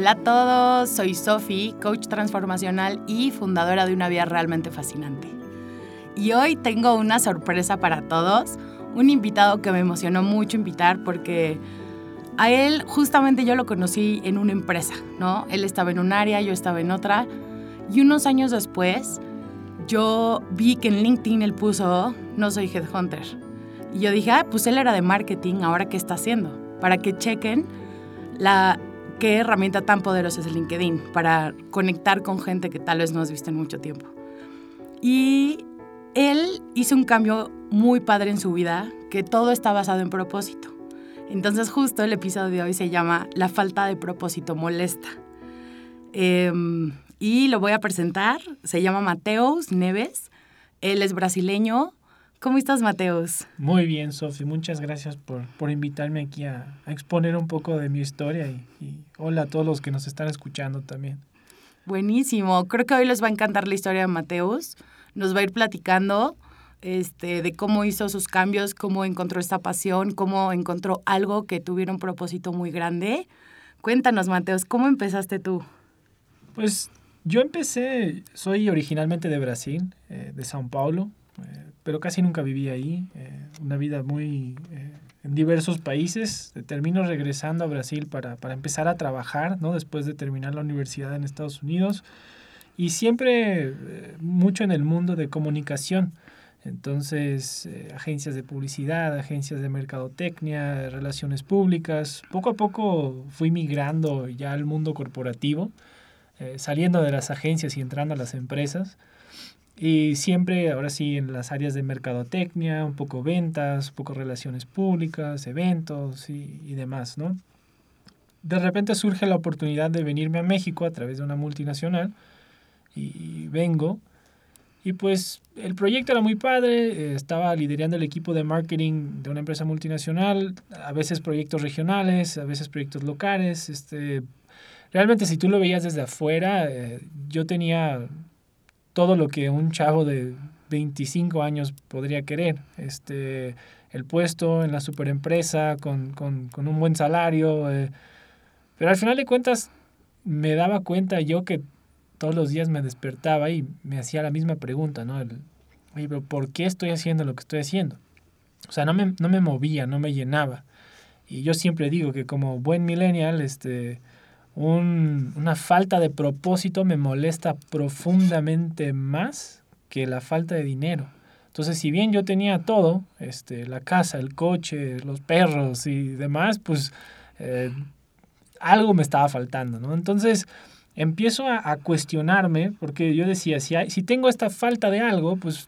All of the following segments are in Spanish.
Hola a todos, soy Sofi, coach transformacional y fundadora de una vida realmente fascinante. Y hoy tengo una sorpresa para todos, un invitado que me emocionó mucho invitar porque a él justamente yo lo conocí en una empresa, ¿no? Él estaba en un área, yo estaba en otra y unos años después yo vi que en LinkedIn él puso no soy headhunter. Y yo dije, ah, pues él era de marketing, ahora qué está haciendo? Para que chequen la qué herramienta tan poderosa es LinkedIn para conectar con gente que tal vez no has visto en mucho tiempo. Y él hizo un cambio muy padre en su vida, que todo está basado en propósito. Entonces justo el episodio de hoy se llama La falta de propósito molesta. Em, y lo voy a presentar. Se llama Mateus Neves. Él es brasileño, ¿Cómo estás, Mateus? Muy bien, Sofi. Muchas gracias por, por invitarme aquí a, exponer un poco de mi historia y, hola a todos los que nos están escuchando también. Buenísimo. Creo que hoy les va a encantar la historia de Mateus. Nos va a ir platicando este, de cómo hizo sus cambios, cómo encontró esta pasión, cómo encontró algo que tuviera un propósito muy grande. Cuéntanos, Mateus, ¿cómo empezaste tú? Pues yo empecé, soy originalmente de Brasil, eh, de São Paulo. Eh, pero casi nunca viví ahí. Eh, una vida muy eh, en diversos países. Termino regresando a Brasil para, para, empezar a trabajar, ¿no? Después de terminar la universidad en Estados Unidos. Y siempre mucho en el mundo de comunicación. Entonces, agencias de publicidad, agencias de mercadotecnia, relaciones públicas. Poco a poco fui migrando ya al mundo corporativo, saliendo de las agencias y entrando a las empresas. Y siempre, ahora sí, en las áreas de mercadotecnia, un poco ventas, un poco relaciones públicas, eventos y, y demás, ¿no? De repente surge la oportunidad de venirme a México a través de una multinacional y vengo. Y pues el proyecto era muy padre, estaba liderando el equipo de marketing de una empresa multinacional, a veces proyectos regionales, a veces proyectos locales. Este, realmente si tú lo veías desde afuera, eh, yo tenía todo lo que un chavo de 25 años podría querer. Este, el puesto en la superempresa con, con, con un buen salario. Eh, pero al final de cuentas me daba cuenta yo que todos los días me despertaba y me hacía la misma pregunta, ¿no? El, Oye, pero ¿por qué estoy haciendo lo que estoy haciendo? O sea, no me, no me movía, no me llenaba. Y yo siempre digo que como buen millennial, este, un, una falta de propósito me molesta profundamente más que la falta de dinero. Entonces, si bien yo tenía todo, este, la casa, el coche, los perros y demás, pues eh, algo me estaba faltando, ¿no? Entonces, empiezo a, cuestionarme, porque yo decía, si, si tengo esta falta de algo, pues,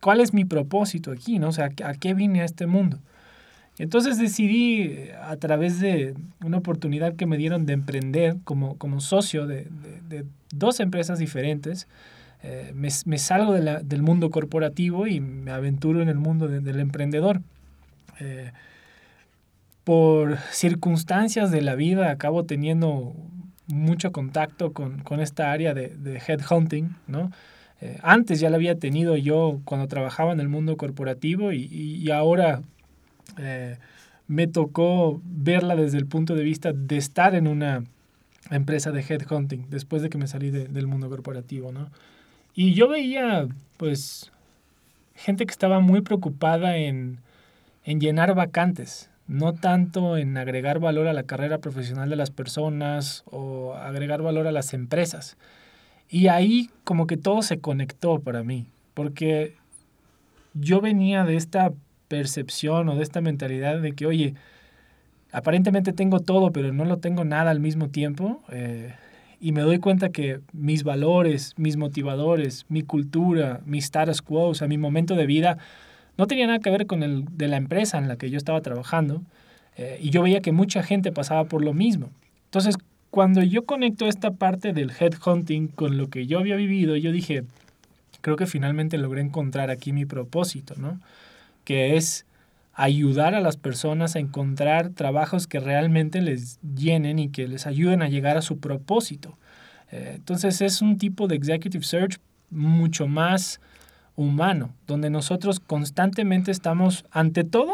¿cuál es mi propósito aquí, no? O sea, ¿a qué vine a este mundo? Entonces decidí, a través de una oportunidad que me dieron de emprender como, como socio de, de, dos empresas diferentes, eh, me, salgo de del mundo corporativo y me aventuro en el mundo del emprendedor. Eh, por circunstancias de la vida acabo teniendo mucho contacto con, con esta área de, de headhunting, ¿no? Eh, antes ya la había tenido yo cuando trabajaba en el mundo corporativo y, y ahora eh, me tocó verla desde el punto de vista de estar en una empresa de headhunting después de que me salí del mundo corporativo, ¿no? Y yo veía, pues, gente que estaba muy preocupada en, en llenar vacantes, no tanto en agregar valor a la carrera profesional de las personas o agregar valor a las empresas. Y ahí como que todo se conectó para mí, porque yo venía de esta percepción o de esta mentalidad de que, oye, aparentemente tengo todo, pero no lo tengo nada al mismo tiempo. Eh, y me doy cuenta que mis valores, mis motivadores, mi cultura, mi status quo, o sea, mi momento de vida, no tenía nada que ver con el de la empresa en la que yo estaba trabajando. Eh, y yo veía que mucha gente pasaba por lo mismo. Entonces, cuando yo conecto esta parte del headhunting con lo que yo había vivido, yo dije, creo que finalmente logré encontrar aquí mi propósito, ¿no? Que es ayudar a las personas a encontrar trabajos que realmente les llenen y que les ayuden a llegar a su propósito. Eh, entonces es un tipo de executive search mucho más humano, donde nosotros constantemente estamos, ante todo,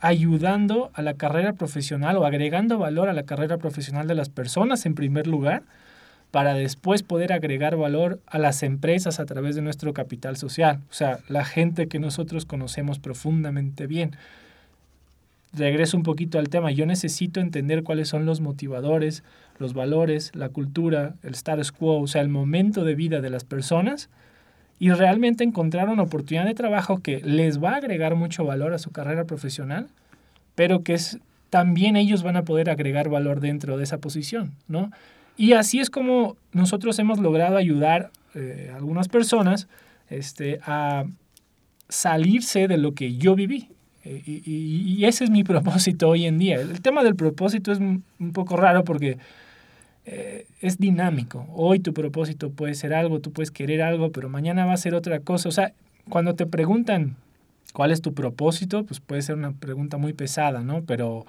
ayudando a la carrera profesional o agregando valor a la carrera profesional de las personas en primer lugar, para después poder agregar valor a las empresas a través de nuestro capital social, o sea, la gente que nosotros conocemos profundamente bien. Regreso un poquito al tema, yo necesito entender cuáles son los motivadores, los valores, la cultura, el status quo, o sea, el momento de vida de las personas y realmente encontrar una oportunidad de trabajo que les va a agregar mucho valor a su carrera profesional, pero que es, también ellos van a poder agregar valor dentro de esa posición, ¿no? Y así es como nosotros hemos logrado ayudar eh, a algunas personas este, a salirse de lo que yo viví. Eh, y, y, ese es mi propósito hoy en día. El tema del propósito es un poco raro porque eh, es dinámico. Hoy tu propósito puede ser algo, tú puedes querer algo, pero mañana va a ser otra cosa. O sea, cuando te preguntan cuál es tu propósito, pues puede ser una pregunta muy pesada, ¿no? Pero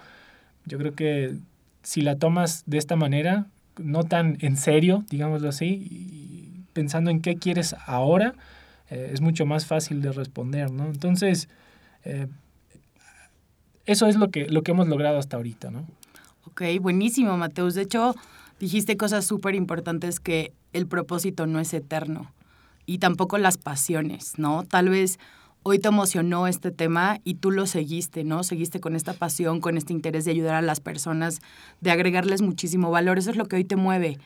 yo creo que si la tomas de esta manera, no tan en serio, digámoslo así, y pensando en qué quieres ahora, eh, es mucho más fácil de responder, ¿no? Entonces, eh, eso es lo que, lo que hemos logrado hasta ahorita, ¿no? Ok, buenísimo, Mateus. De hecho, dijiste cosas súper importantes que el propósito no es eterno y tampoco las pasiones, ¿no? Tal vez hoy te emocionó este tema y tú lo seguiste, ¿no? Seguiste con esta pasión, con este interés de ayudar a las personas, de agregarles muchísimo valor. Eso es lo que hoy te mueve.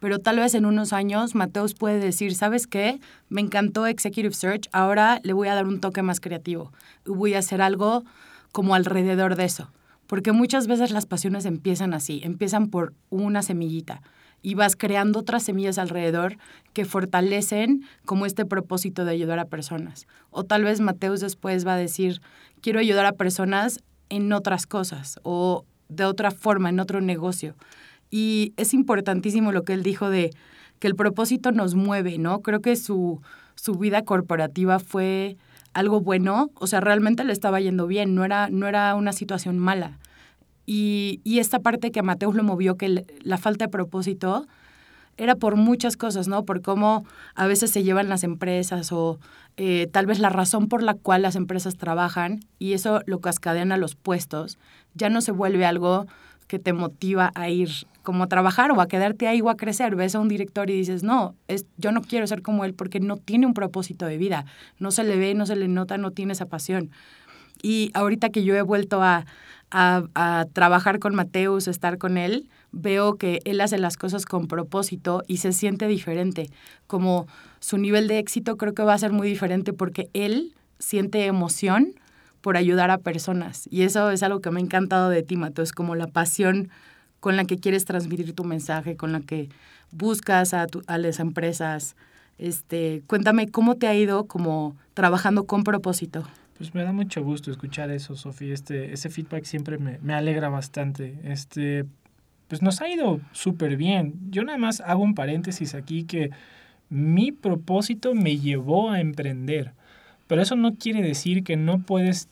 Pero tal vez en unos años Mateus puede decir, ¿sabes qué? Me encantó Executive Search, ahora le voy a dar un toque más creativo voy a hacer algo como alrededor de eso. Porque muchas veces las pasiones empiezan así, empiezan por una semillita y vas creando otras semillas alrededor que fortalecen como este propósito de ayudar a personas. O tal vez Mateus después va a decir, quiero ayudar a personas en otras cosas o de otra forma, en otro negocio. Y es importantísimo lo que él dijo de que el propósito nos mueve, ¿no? Creo que su, su vida corporativa fue algo bueno, o sea, realmente le estaba yendo bien, no era, no era una situación mala. Y, y esta parte que a Mateus lo movió, que la falta de propósito, era por muchas cosas, ¿no? Por cómo a veces se llevan las empresas o eh, tal vez la razón por la cual las empresas trabajan y eso lo cascadean a los puestos, ya no se vuelve algo que te motiva a ir como a trabajar o a quedarte ahí o a crecer. Ves a un director y dices, no, es, yo no quiero ser como él porque no tiene un propósito de vida. No se le ve, no se le nota, no tiene esa pasión. Y ahorita que yo he vuelto a, a, trabajar con Mateus, estar con él, veo que él hace las cosas con propósito y se siente diferente. Como su nivel de éxito creo que va a ser muy diferente porque él siente emoción por ayudar a personas. Y eso es algo que me ha encantado de ti, Mateus, como la pasión con la que quieres transmitir tu mensaje, con la que buscas a, a las empresas. Este, cuéntame cómo te ha ido como trabajando con propósito. Pues me da mucho gusto escuchar eso, Sofía. Este, ese feedback siempre me, me alegra bastante. Este, pues nos ha ido súper bien. Yo nada más hago un paréntesis aquí que mi propósito me llevó a emprender. Pero eso no quiere decir que no puedes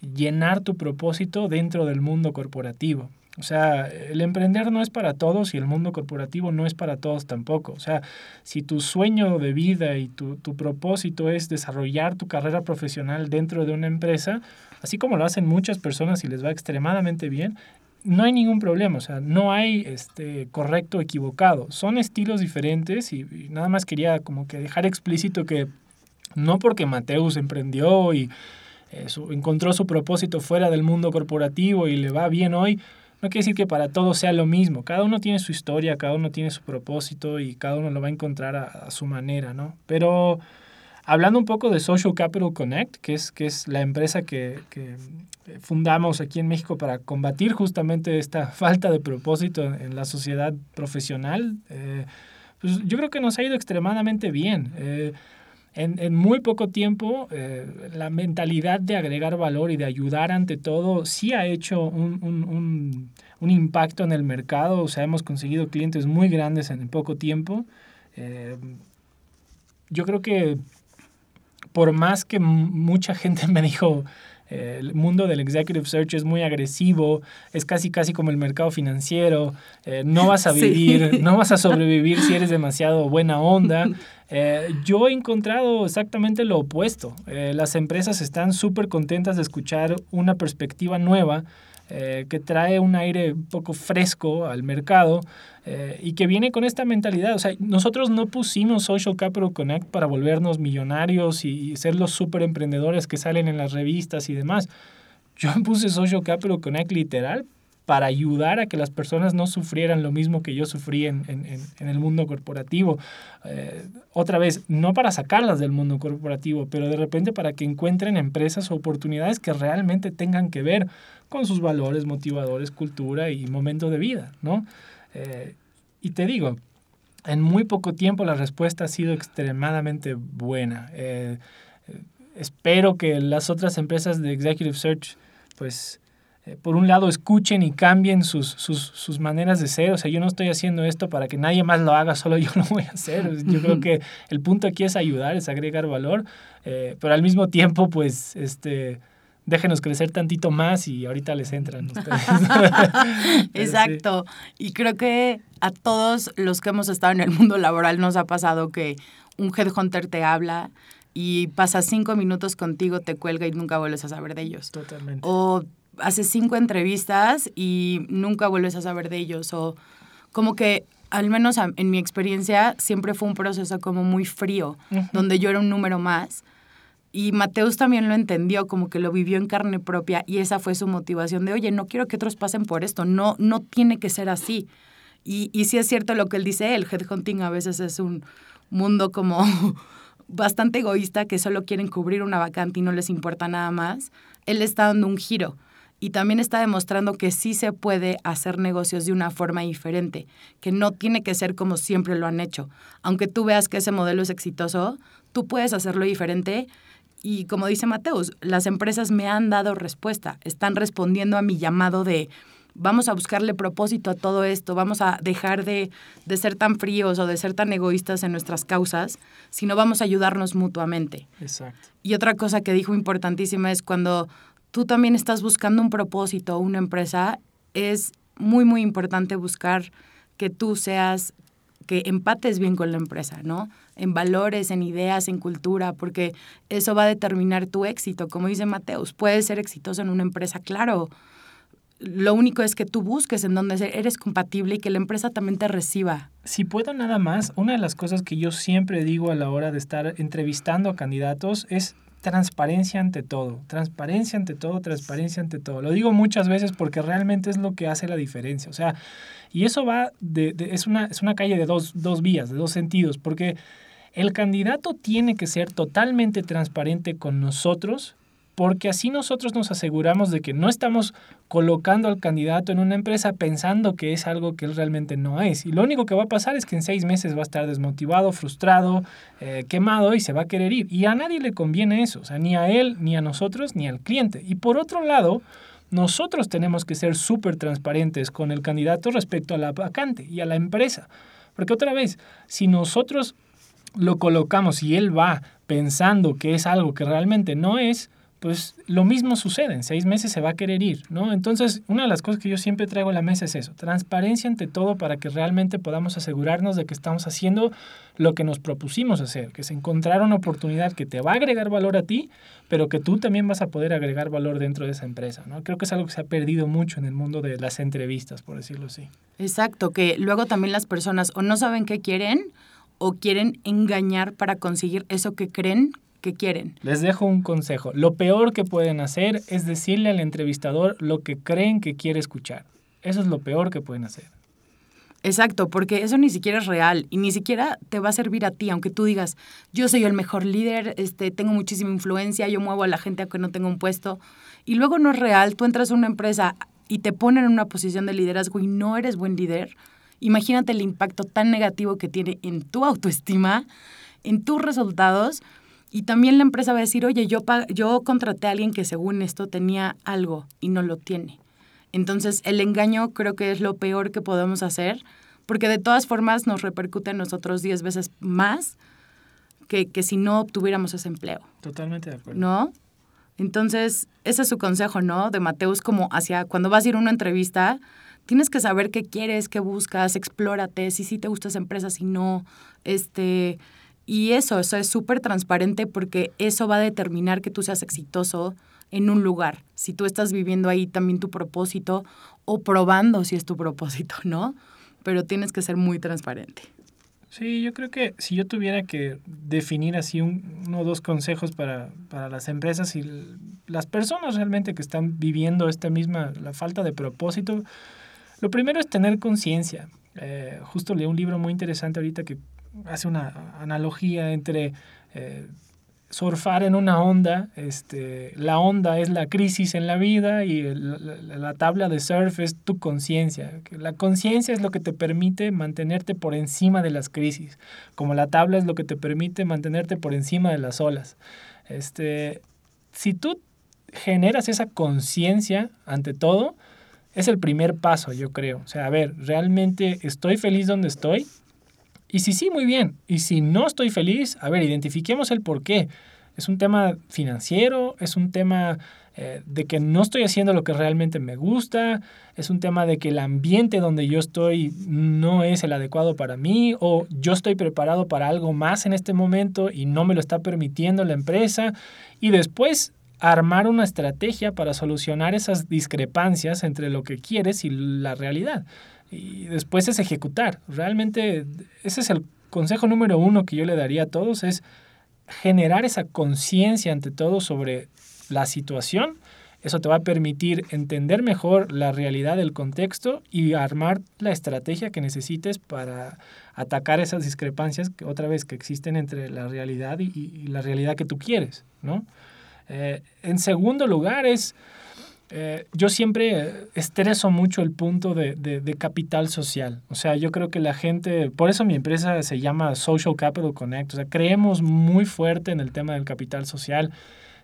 llenar tu propósito dentro del mundo corporativo. O sea, el emprender no es para todos y el mundo corporativo no es para todos tampoco. O sea, si tu sueño de vida y tu, tu, propósito es desarrollar tu carrera profesional dentro de una empresa, así como lo hacen muchas personas y les va extremadamente bien, no hay ningún problema, o sea, no hay este, correcto o equivocado. Son estilos diferentes y, nada más quería como que dejar explícito que no porque Mateus emprendió y eh, encontró su propósito fuera del mundo corporativo y le va bien hoy, no quiere decir que para todos sea lo mismo. Cada uno tiene su historia, cada uno tiene su propósito y cada uno lo va a encontrar a, su manera, ¿no? Pero hablando un poco de Social Capital Connect, que es, que es la empresa que, que fundamos aquí en México para combatir justamente esta falta de propósito en, la sociedad profesional, eh, pues yo creo que nos ha ido extremadamente bien. Eh, en, en, muy poco tiempo, eh, la mentalidad de agregar valor y de ayudar ante todo sí ha hecho un, un, un, impacto en el mercado. O sea, hemos conseguido clientes muy grandes en poco tiempo. Eh, yo creo que por más que mucha gente me dijo, el mundo del executive search es muy agresivo, es casi casi como el mercado financiero, no vas a vivir, no vas a sobrevivir si eres demasiado buena onda. yo he encontrado exactamente lo opuesto. las empresas están súper contentas de escuchar una perspectiva nueva eh, que trae un aire un poco fresco al mercado eh, y que viene con esta mentalidad. O sea, nosotros no pusimos Social Capital Connect para volvernos millonarios y, ser los super emprendedores que salen en las revistas y demás. Yo puse Social Capital Connect literal para ayudar a que las personas no sufrieran lo mismo que yo sufrí en, en, en el mundo corporativo. Eh, otra vez, no para sacarlas del mundo corporativo, pero de repente para que encuentren empresas o oportunidades que realmente tengan que ver con sus valores, motivadores, cultura y momento de vida, ¿no? Eh, y te digo, en muy poco tiempo la respuesta ha sido extremadamente buena. Eh, espero que las otras empresas de Executive Search, pues, por un lado, escuchen y cambien sus, sus, sus, maneras de ser. O sea, yo no estoy haciendo esto para que nadie más lo haga, solo yo lo voy a hacer. Yo creo que el punto aquí es ayudar, es agregar valor, pero al mismo tiempo, pues, este déjenos crecer tantito más y ahorita les entran ustedes. Exacto. Y creo que a todos los que hemos estado en el mundo laboral nos ha pasado que un headhunter te habla y pasa cinco minutos contigo, te cuelga y nunca vuelves a saber de ellos. Totalmente. O haces cinco entrevistas y nunca vuelves a saber de ellos. O como que al menos en mi experiencia, siempre fue un proceso como muy frío, donde yo era un número más y Mateus también lo entendió, como que lo vivió en carne propia y esa fue su motivación de, oye, no quiero que otros pasen por esto, no, no tiene que ser así. Y, y sí es cierto lo que él dice, el headhunting a veces es un mundo como bastante egoísta que solo quieren cubrir una vacante y no les importa nada más. Él está dando un giro y también está demostrando que sí se puede hacer negocios de una forma diferente, que no tiene que ser como siempre lo han hecho. Aunque tú veas que ese modelo es exitoso, tú puedes hacerlo diferente y como dice Mateus, las empresas me han dado respuesta, están respondiendo a mi llamado de vamos a buscarle propósito a todo esto, vamos a dejar de, de ser tan fríos o de ser tan egoístas en nuestras causas, sino vamos a ayudarnos mutuamente. Exacto. Y otra cosa que dijo importantísima es cuando tú también estás buscando un propósito una empresa, es muy, muy importante buscar que tú seas que empates bien con la empresa, ¿no? En valores, en ideas, en cultura, porque eso va a determinar tu éxito. Como dice Mateus, puedes ser exitoso en una empresa, claro. Lo único es que tú busques en donde eres compatible y que la empresa también te reciba. Si puedo nada más, una de las cosas que yo siempre digo a la hora de estar entrevistando a candidatos es transparencia ante todo, transparencia ante todo, transparencia ante todo. Lo digo muchas veces porque realmente es lo que hace la diferencia. O sea, y eso va de, es, una, es una calle de dos, dos vías, de dos sentidos, porque el candidato tiene que ser totalmente transparente con nosotros porque así nosotros nos aseguramos de que no estamos colocando al candidato en una empresa pensando que es algo que él realmente no es. Y lo único que va a pasar es que en seis meses va a estar desmotivado, frustrado, eh, quemado y se va a querer ir. Y a nadie le conviene eso, o sea, ni a él, ni a nosotros, ni al cliente. Y por otro lado, nosotros tenemos que ser súper transparentes con el candidato respecto a la vacante y a la empresa. Porque otra vez, si nosotros lo colocamos y él va pensando que es algo que realmente no es, pues lo mismo sucede, en seis meses se va a querer ir, ¿no? Entonces, una de las cosas que yo siempre traigo a la mesa es eso, transparencia ante todo para que realmente podamos asegurarnos de que estamos haciendo lo que nos propusimos hacer, que es encontrar una oportunidad que te va a agregar valor a ti, pero que tú también vas a poder agregar valor dentro de esa empresa, ¿no? Creo que es algo que se ha perdido mucho en el mundo de las entrevistas, por decirlo así. Exacto, que luego también las personas o no saben qué quieren o quieren engañar para conseguir eso que creen que quieren. Les dejo un consejo. Lo peor que pueden hacer es decirle al entrevistador lo que creen que quiere escuchar. Eso es lo peor que pueden hacer. Exacto, porque eso ni siquiera es real y ni siquiera te va a servir a ti, aunque tú digas, yo soy el mejor líder, este, tengo muchísima influencia, yo muevo a la gente aunque no tenga un puesto. Y luego no es real, tú entras a una empresa y te ponen en una posición de liderazgo y no eres buen líder. Imagínate el impacto tan negativo que tiene en tu autoestima, en tus resultados y también la empresa va a decir, oye, yo, yo contraté a alguien que según esto tenía algo y no lo tiene. Entonces, el engaño creo que es lo peor que podemos hacer, porque de todas formas nos repercute en nosotros diez veces más que, que si no obtuviéramos ese empleo. Totalmente de acuerdo. ¿No? Entonces, ese es su consejo, ¿no? De Mateus, como hacia cuando vas a ir a una entrevista, tienes que saber qué quieres, qué buscas, explórate, si sí te gusta esa empresa, si no, este, y eso, eso es súper transparente porque eso va a determinar que tú seas exitoso en un lugar, si tú estás viviendo ahí también tu propósito o probando si es tu propósito, ¿no? Pero tienes que ser muy transparente. Sí, yo creo que si yo tuviera que definir así uno o dos consejos para, para, las empresas y las personas realmente que están viviendo esta misma, la falta de propósito, lo primero es tener conciencia. Eh, justo leí un libro muy interesante ahorita que hace una analogía entre eh, surfar en una onda, este, la onda es la crisis en la vida y la, tabla de surf es tu conciencia. La conciencia es lo que te permite mantenerte por encima de las crisis, como la tabla es lo que te permite mantenerte por encima de las olas. Este, si tú generas esa conciencia ante todo, es el primer paso, yo creo. O sea, a ver, ¿realmente estoy feliz donde estoy? Y si sí, muy bien. Y si no estoy feliz, a ver, identifiquemos el por qué. Es un tema financiero, es un tema eh, de que no estoy haciendo lo que realmente me gusta, es un tema de que el ambiente donde yo estoy no es el adecuado para mí o yo estoy preparado para algo más en este momento y no me lo está permitiendo la empresa. Y después armar una estrategia para solucionar esas discrepancias entre lo que quieres y la realidad y después es ejecutar. Realmente ese es el consejo número uno que yo le daría a todos, es generar esa conciencia ante todo sobre la situación. Eso te va a permitir entender mejor la realidad del contexto y armar la estrategia que necesites para atacar esas discrepancias que otra vez que existen entre la realidad y, la realidad que tú quieres, ¿no? Eh, en segundo lugar es eh, yo siempre estreso mucho el punto de, de, capital social. O sea, yo creo que la gente, por eso mi empresa se llama Social Capital Connect. O sea, creemos muy fuerte en el tema del capital social.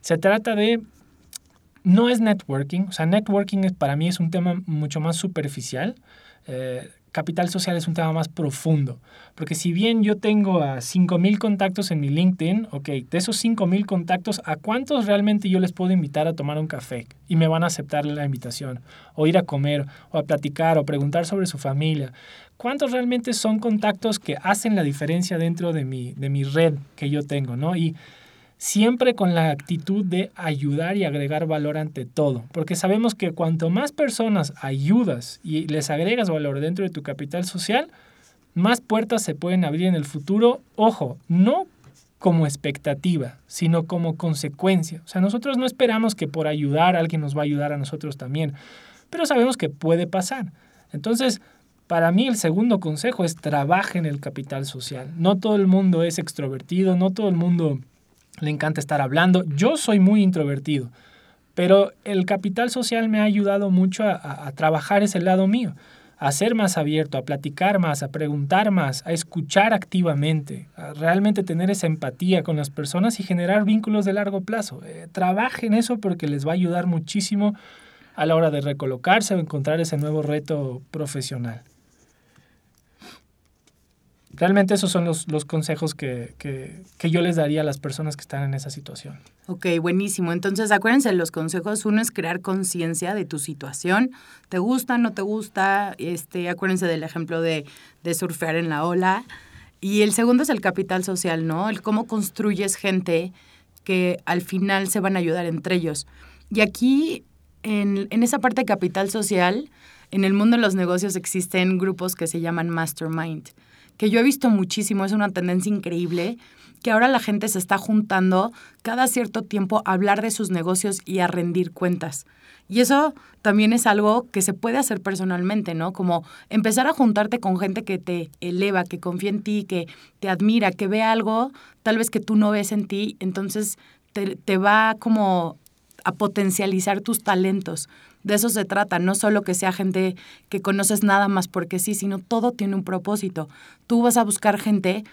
Se trata de, no es networking. O sea, networking para mí es un tema mucho más superficial. Eh, capital social es un tema más profundo. Porque si bien yo tengo a 5.000 contactos en mi LinkedIn, ok, de esos 5.000 contactos, ¿a cuántos realmente yo les puedo invitar a tomar un café y me van a aceptar la invitación? O ir a comer, o a platicar, o preguntar sobre su familia. ¿Cuántos realmente son contactos que hacen la diferencia dentro de mi, de mi red que yo tengo? ¿no? Y siempre con la actitud de ayudar y agregar valor ante todo, porque sabemos que cuanto más personas ayudas y les agregas valor dentro de tu capital social, más puertas se pueden abrir en el futuro, ojo, no como expectativa, sino como consecuencia. O sea, nosotros no esperamos que por ayudar alguien nos va a ayudar a nosotros también, pero sabemos que puede pasar. Entonces, para mí el segundo consejo es trabaje en el capital social. No todo el mundo es extrovertido, no todo el mundo le encanta estar hablando. Yo soy muy introvertido, pero el capital social me ha ayudado mucho a, trabajar ese lado mío, a ser más abierto, a platicar más, a preguntar más, a escuchar activamente, a realmente tener esa empatía con las personas y generar vínculos de largo plazo. Eh, trabajen eso porque les va a ayudar muchísimo a la hora de recolocarse o encontrar ese nuevo reto profesional. Realmente esos son los, consejos que, yo les daría a las personas que están en esa situación. Ok, buenísimo. Entonces, acuérdense, los consejos, uno es crear conciencia de tu situación. ¿Te gusta, no te gusta? Este, acuérdense del ejemplo de, de surfear en la ola. Y el segundo es el capital social, ¿no? El cómo construyes gente que al final se van a ayudar entre ellos. Y aquí, en, en esa parte de capital social, en el mundo de los negocios existen grupos que se llaman mastermind que yo he visto muchísimo, es una tendencia increíble, que ahora la gente se está juntando cada cierto tiempo a hablar de sus negocios y a rendir cuentas. Y eso también es algo que se puede hacer personalmente, ¿no? Como empezar a juntarte con gente que te eleva, que confía en ti, que te admira, que ve algo tal vez que tú no ves en ti, entonces te, te va como a potencializar tus talentos. De eso se trata, no solo que sea gente que conoces nada más porque sí, sino todo tiene un propósito. Tú vas a buscar gente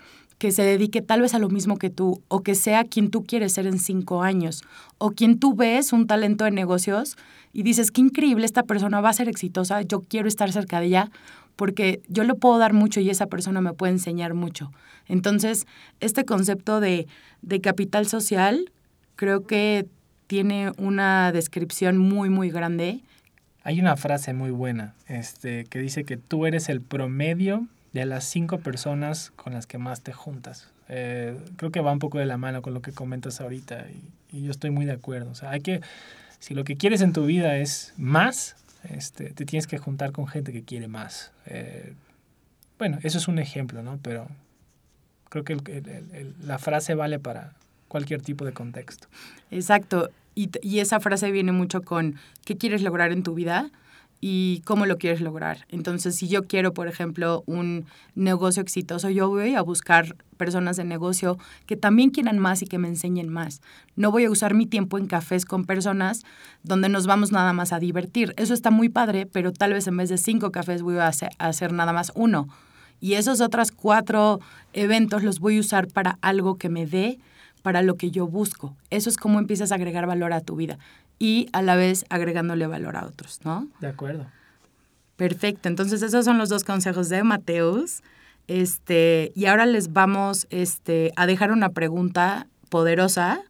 que se dedique tal vez a lo mismo que tú, o que sea quien tú quieres ser en cinco años, o quien tú ves un talento de negocios y dices, qué increíble, esta persona va a ser exitosa, yo quiero estar cerca de ella, porque yo le puedo dar mucho y esa persona me puede enseñar mucho. Entonces, este concepto de, de capital social creo que tiene una descripción muy, muy grande. Hay una frase muy buena este, que dice que tú eres el promedio de las cinco personas con las que más te juntas. Eh, creo que va un poco de la mano con lo que comentas ahorita y, y, yo estoy muy de acuerdo. O sea, hay que, si lo que quieres en tu vida es más, este, te tienes que juntar con gente que quiere más. Eh, bueno, eso es un ejemplo, ¿no? Pero creo que el, el, el, la frase vale para cualquier tipo de contexto. Exacto. Y, y, esa frase viene mucho con qué quieres lograr en tu vida y cómo lo quieres lograr. Entonces, si yo quiero, por ejemplo, un negocio exitoso, yo voy a buscar personas de negocio que también quieran más y que me enseñen más. No voy a usar mi tiempo en cafés con personas donde nos vamos nada más a divertir. Eso está muy padre, pero tal vez en vez de cinco cafés voy a hacer, a hacer nada más uno. Y esos otros cuatro eventos los voy a usar para algo que me dé para lo que yo busco. Eso es cómo empiezas a agregar valor a tu vida y a la vez agregándole valor a otros, ¿no? De acuerdo. Perfecto. Entonces esos son los dos consejos de Mateus. Este, y ahora les vamos este, a dejar una pregunta poderosa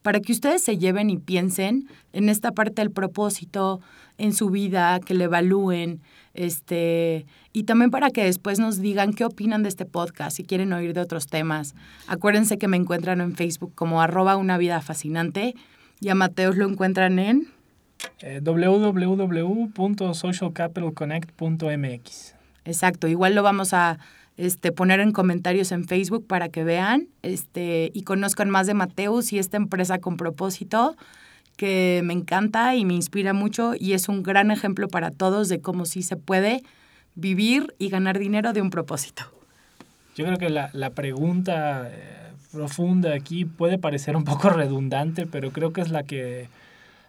para que ustedes se lleven y piensen en esta parte del propósito en su vida, que le evalúen, este, y también para que después nos digan qué opinan de este podcast, si quieren oír de otros temas. Acuérdense que me encuentran en Facebook como arroba una vida fascinante y a Mateos lo encuentran en eh, www.socialcapitalconnect.mx. Exacto, igual lo vamos a este, poner en comentarios en Facebook para que vean este, y conozcan más de Mateus y esta empresa con propósito que me encanta y me inspira mucho y es un gran ejemplo para todos de cómo sí se puede vivir y ganar dinero de un propósito. Yo creo que la, la pregunta eh, profunda aquí puede parecer un poco redundante, pero creo que es la que,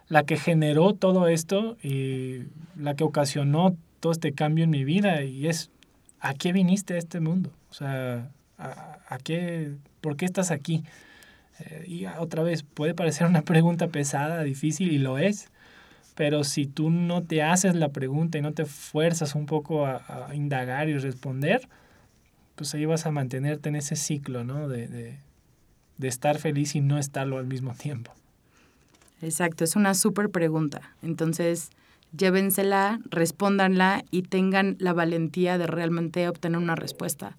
la que generó todo esto y la que ocasionó todo este cambio en mi vida y es, ¿a qué viniste a este mundo? O sea, ¿a, a qué, ¿por qué estás aquí? Eh, y otra vez, puede parecer una pregunta pesada, difícil, y lo es, pero si tú no te haces la pregunta y no te fuerzas un poco a, indagar y responder, pues ahí vas a mantenerte en ese ciclo, ¿no? De, de, de estar feliz y no estarlo al mismo tiempo. Exacto, es una súper pregunta. Entonces, llévensela, respóndanla y tengan la valentía de realmente obtener una respuesta.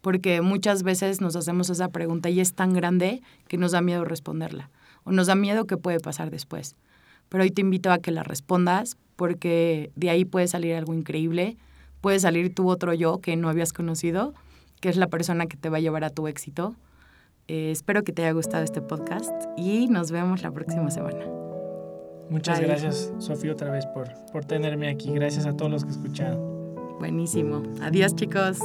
Porque muchas veces nos hacemos esa pregunta y es tan grande que nos da miedo responderla. O nos da miedo qué puede pasar después. Pero hoy te invito a que la respondas porque de ahí puede salir algo increíble puede salir tu otro yo que no habías conocido, que es la persona que te va a llevar a tu éxito. Eh, espero que te haya gustado este podcast y nos vemos la próxima semana. Muchas Bye. gracias, Sofía, otra vez por, por tenerme aquí. Gracias a todos los que escucharon. Buenísimo. Adiós, chicos.